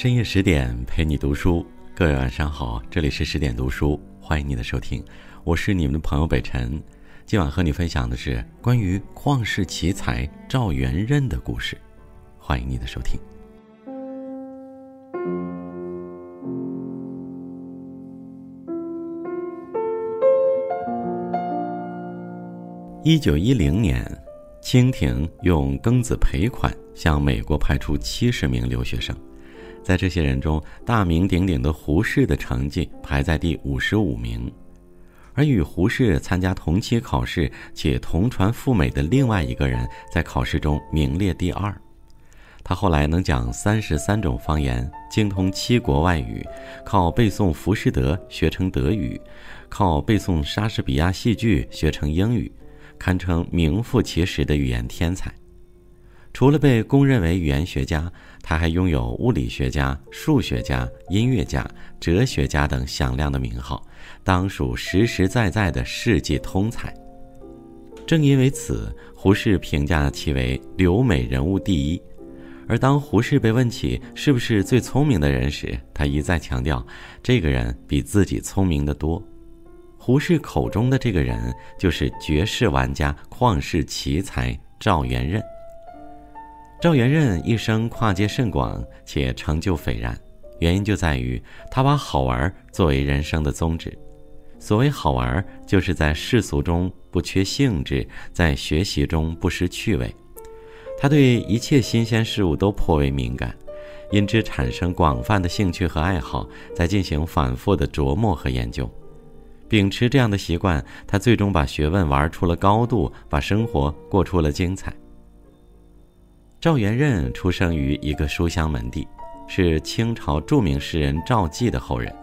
深夜十点陪你读书，各位晚上好，这里是十点读书，欢迎你的收听，我是你们的朋友北辰。今晚和你分享的是关于旷世奇才赵元任的故事，欢迎你的收听。一九一零年，清廷用庚子赔款向美国派出七十名留学生。在这些人中，大名鼎鼎的胡适的成绩排在第五十五名，而与胡适参加同期考试且同传赴美的另外一个人，在考试中名列第二。他后来能讲三十三种方言，精通七国外语，靠背诵浮士德学成德语，靠背诵莎士比亚戏剧学成英语，堪称名副其实的语言天才。除了被公认为语言学家，他还拥有物理学家、数学家、音乐家、哲学家等响亮的名号，当属实实在在的世纪通才。正因为此，胡适评价其为留美人物第一。而当胡适被问起是不是最聪明的人时，他一再强调，这个人比自己聪明的多。胡适口中的这个人，就是绝世玩家、旷世奇才赵元任。赵元任一生跨界甚广，且成就斐然，原因就在于他把好玩作为人生的宗旨。所谓好玩，就是在世俗中不缺兴致，在学习中不失趣味。他对一切新鲜事物都颇为敏感，因之产生广泛的兴趣和爱好，在进行反复的琢磨和研究。秉持这样的习惯，他最终把学问玩出了高度，把生活过出了精彩。赵元任出生于一个书香门第，是清朝著名诗人赵季的后人，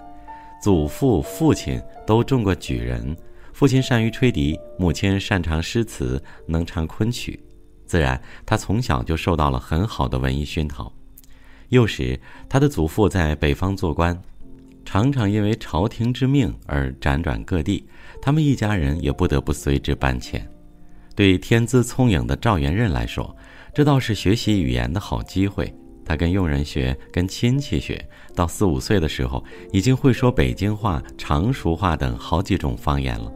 祖父、父亲都中过举人。父亲善于吹笛，母亲擅长诗词，能唱昆曲，自然他从小就受到了很好的文艺熏陶。幼时，他的祖父在北方做官，常常因为朝廷之命而辗转各地，他们一家人也不得不随之搬迁。对天资聪颖的赵元任来说，这倒是学习语言的好机会。他跟佣人学，跟亲戚学，到四五岁的时候，已经会说北京话、常熟话等好几种方言了。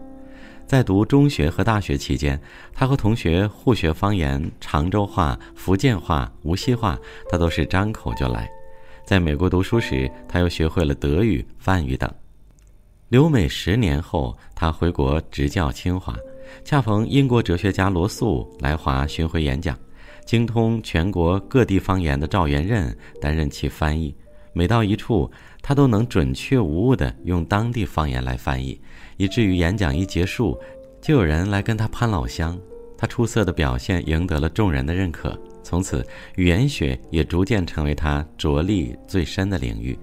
在读中学和大学期间，他和同学互学方言，常州话、福建话、无锡话，他都是张口就来。在美国读书时，他又学会了德语、梵语等。留美十年后，他回国执教清华，恰逢英国哲学家罗素来华巡回演讲。精通全国各地方言的赵元任担任其翻译，每到一处，他都能准确无误地用当地方言来翻译，以至于演讲一结束，就有人来跟他攀老乡。他出色的表现赢得了众人的认可，从此语言学也逐渐成为他着力最深的领域。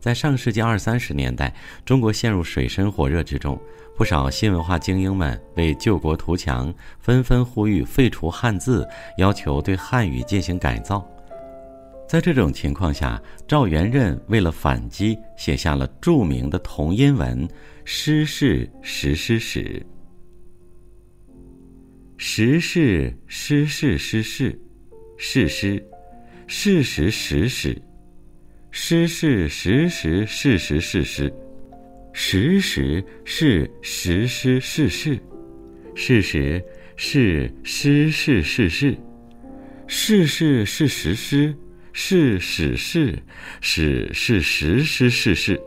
在上世纪二三十年代，中国陷入水深火热之中，不少新文化精英们为救国图强，纷纷呼吁废除汉字，要求对汉语进行改造。在这种情况下，赵元任为了反击，写下了著名的同音文《诗是实诗史》。实是诗是诗是，是诗，事实实史。诗是实实事实事实，实实是实诗事事，事实是诗事事事，事事是实诗，是史事，史是实诗事事，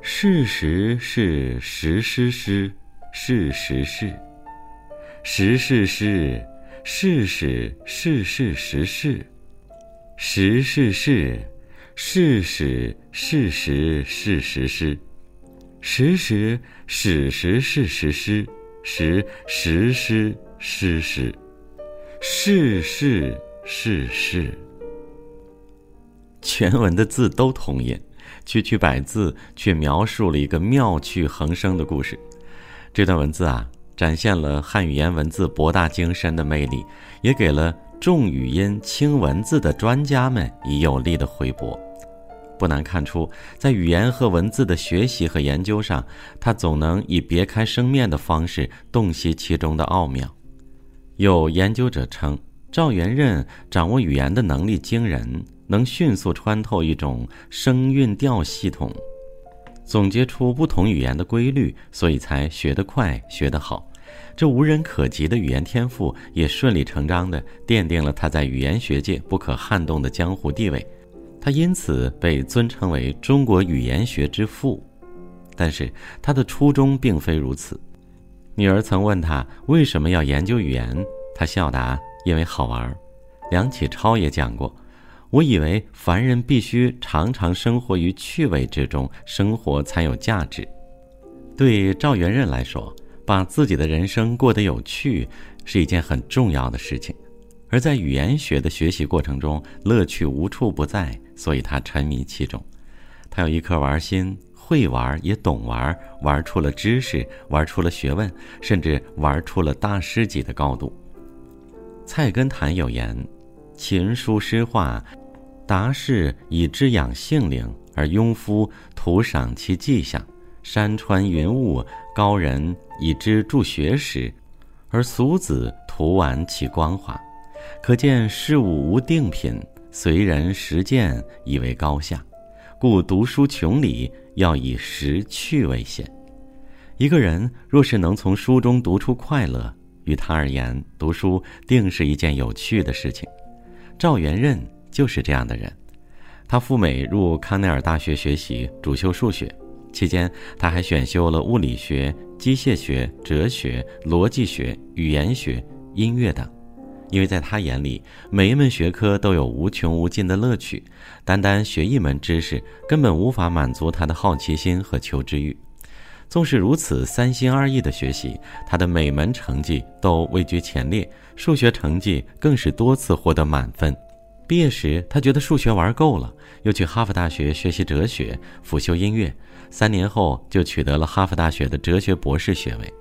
事实是实诗诗，是实事，实事是事实事事实事，实事是。事实，事实，事实诗，实实，史实，事实诗，实实诗，诗诗，事事，事事。全文的字都同音，区区百字却描述了一个妙趣横生的故事。这段文字啊，展现了汉语言文字博大精深的魅力，也给了重语音轻文字的专家们以有力的回驳。不难看出，在语言和文字的学习和研究上，他总能以别开生面的方式洞悉其中的奥妙。有研究者称，赵元任掌握语言的能力惊人，能迅速穿透一种声韵调系统，总结出不同语言的规律，所以才学得快、学得好。这无人可及的语言天赋，也顺理成章地奠定了他在语言学界不可撼动的江湖地位。他因此被尊称为中国语言学之父。但是他的初衷并非如此。女儿曾问他为什么要研究语言，他笑答：“因为好玩。”梁启超也讲过：“我以为凡人必须常常生活于趣味之中，生活才有价值。”对赵元任来说，把自己的人生过得有趣是一件很重要的事情，而在语言学的学习过程中，乐趣无处不在，所以他沉迷其中。他有一颗玩心，会玩也懂玩，玩出了知识，玩出了学问，甚至玩出了大师级的高度。菜根谭有言：“琴书诗画，达士以之养性灵，而庸夫徒赏其迹象；山川云雾，高人。”以之助学识，而俗子徒玩其光华，可见事物无定品，随人实践以为高下。故读书穷理，要以识趣为先。一个人若是能从书中读出快乐，于他而言，读书定是一件有趣的事情。赵元任就是这样的人。他赴美入康奈尔大学学习，主修数学。期间，他还选修了物理学、机械学、哲学、逻辑学、语言学、音乐等，因为在他眼里，每一门学科都有无穷无尽的乐趣，单单学一门知识根本无法满足他的好奇心和求知欲。纵使如此三心二意的学习，他的每门成绩都位居前列，数学成绩更是多次获得满分。毕业时，他觉得数学玩够了，又去哈佛大学学习哲学，辅修音乐。三年后，就取得了哈佛大学的哲学博士学位。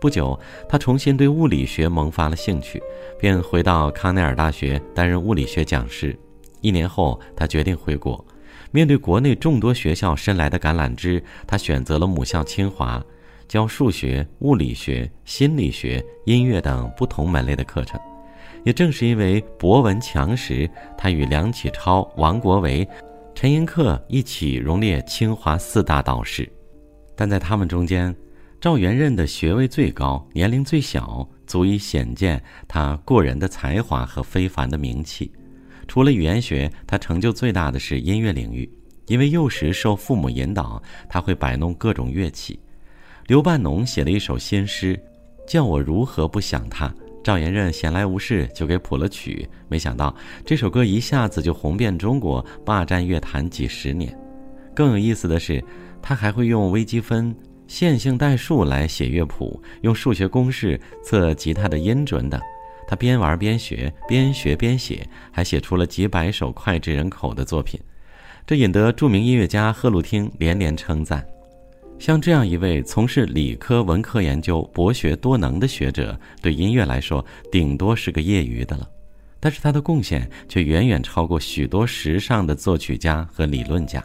不久，他重新对物理学萌发了兴趣，便回到康奈尔大学担任物理学讲师。一年后，他决定回国。面对国内众多学校伸来的橄榄枝，他选择了母校清华，教数学、物理学、心理学、音乐等不同门类的课程。也正是因为博闻强识，他与梁启超、王国维。陈寅恪一起荣列清华四大导师，但在他们中间，赵元任的学位最高，年龄最小，足以显见他过人的才华和非凡的名气。除了语言学，他成就最大的是音乐领域，因为幼时受父母引导，他会摆弄各种乐器。刘半农写了一首新诗，叫我如何不想他。赵元任闲来无事就给谱了曲，没想到这首歌一下子就红遍中国，霸占乐坛几十年。更有意思的是，他还会用微积分、线性代数来写乐谱，用数学公式测吉他的音准等。他边玩边学，边学边写，还写出了几百首脍炙人口的作品，这引得著名音乐家贺鲁汀连连称赞。像这样一位从事理科文科研究、博学多能的学者，对音乐来说顶多是个业余的了，但是他的贡献却远远超过许多时尚的作曲家和理论家。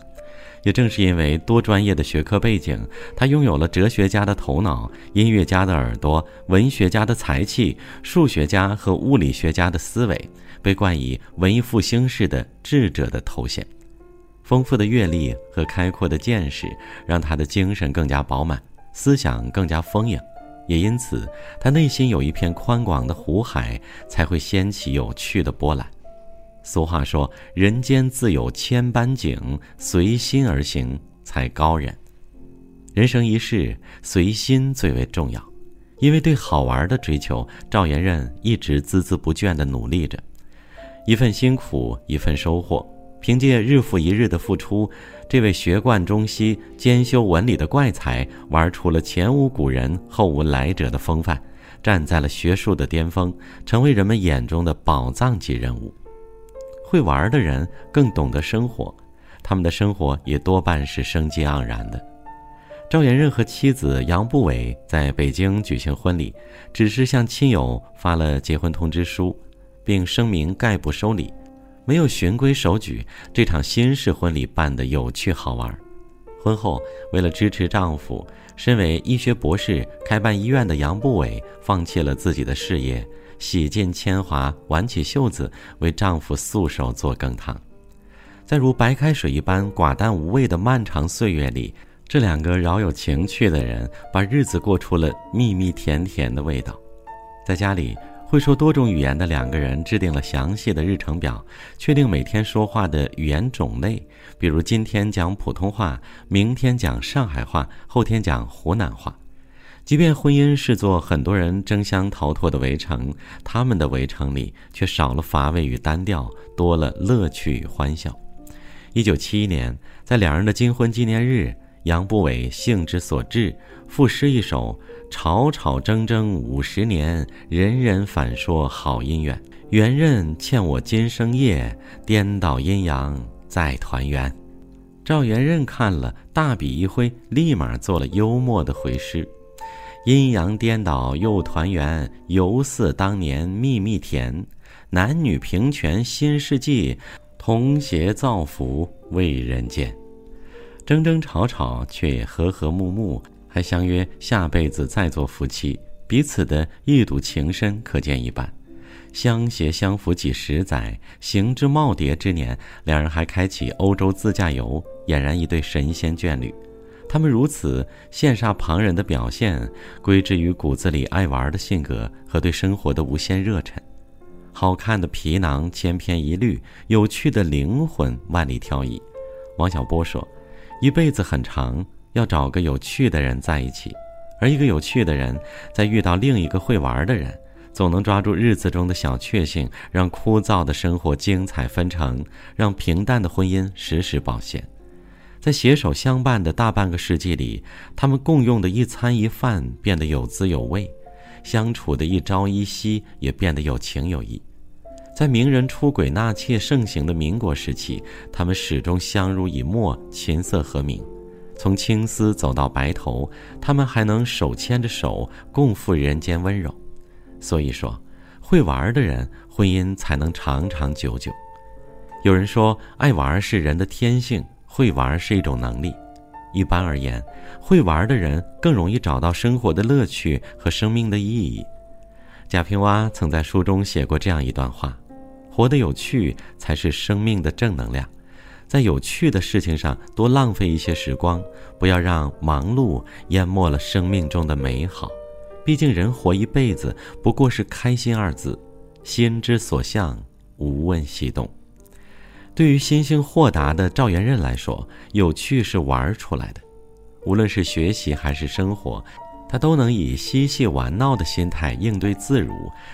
也正是因为多专业的学科背景，他拥有了哲学家的头脑、音乐家的耳朵、文学家的才气、数学家和物理学家的思维，被冠以文艺复兴式的智者的头衔。丰富的阅历和开阔的见识，让他的精神更加饱满，思想更加丰盈，也因此，他内心有一片宽广的湖海，才会掀起有趣的波澜。俗话说：“人间自有千般景，随心而行才高人。”人生一世，随心最为重要。因为对好玩的追求，赵元任一直孜孜不倦地努力着，一份辛苦，一份收获。凭借日复一日的付出，这位学贯中西、兼修文理的怪才，玩出了前无古人后无来者的风范，站在了学术的巅峰，成为人们眼中的宝藏级人物。会玩的人更懂得生活，他们的生活也多半是生机盎然的。赵元任和妻子杨步伟在北京举行婚礼，只是向亲友发了结婚通知书，并声明概不收礼。没有循规守矩，这场新式婚礼办得有趣好玩。婚后，为了支持丈夫，身为医学博士、开办医院的杨步伟放弃了自己的事业，洗尽铅华，挽起袖子为丈夫素手做羹汤。在如白开水一般寡淡无味的漫长岁月里，这两个饶有情趣的人把日子过出了蜜蜜甜甜的味道。在家里，会说多种语言的两个人制定了详细的日程表，确定每天说话的语言种类，比如今天讲普通话，明天讲上海话，后天讲湖南话。即便婚姻是座很多人争相逃脱的围城，他们的围城里却少了乏味与单调，多了乐趣与欢笑。一九七一年，在两人的金婚纪念日，杨步伟兴之所至，赋诗一首：“吵吵争争五十年，人人反说好姻缘。缘人欠我今生业，颠倒阴阳再团圆。”赵元任看了，大笔一挥，立马做了幽默的回诗。阴阳颠倒又团圆，犹似当年蜜蜜甜。男女平权新世纪，同谐造福为人间。争争吵吵却也和和睦睦，还相约下辈子再做夫妻。彼此的一睹情深，可见一斑。相携相扶几十载，行之耄耋之年，两人还开启欧洲自驾游，俨然一对神仙眷侣。他们如此羡煞旁人的表现，归之于骨子里爱玩的性格和对生活的无限热忱。好看的皮囊千篇一律，有趣的灵魂万里挑一。王小波说：“一辈子很长，要找个有趣的人在一起。而一个有趣的人，在遇到另一个会玩的人，总能抓住日子中的小确幸，让枯燥的生活精彩纷呈，让平淡的婚姻时时保鲜。”在携手相伴的大半个世纪里，他们共用的一餐一饭变得有滋有味，相处的一朝一夕也变得有情有义。在名人出轨纳妾盛行的民国时期，他们始终相濡以沫，琴瑟和鸣。从青丝走到白头，他们还能手牵着手，共赴人间温柔。所以说，会玩的人，婚姻才能长长久久。有人说，爱玩是人的天性。会玩是一种能力，一般而言，会玩的人更容易找到生活的乐趣和生命的意义。贾平凹曾在书中写过这样一段话：“活得有趣才是生命的正能量，在有趣的事情上多浪费一些时光，不要让忙碌淹没了生命中的美好。毕竟人活一辈子不过是开心二字，心之所向，无问西东。”对于心性豁达的赵元任来说，有趣是玩出来的。无论是学习还是生活，他都能以嬉戏玩闹的心态应对自如，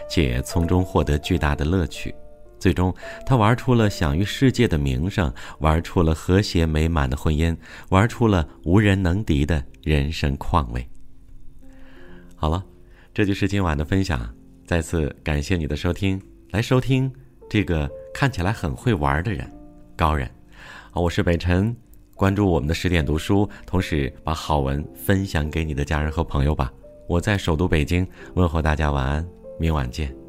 且从中获得巨大的乐趣。最终，他玩出了享誉世界的名声，玩出了和谐美满的婚姻，玩出了无人能敌的人生况味。好了，这就是今晚的分享。再次感谢你的收听，来收听这个。看起来很会玩的人，高人，好，我是北辰，关注我们的十点读书，同时把好文分享给你的家人和朋友吧。我在首都北京，问候大家晚安，明晚见。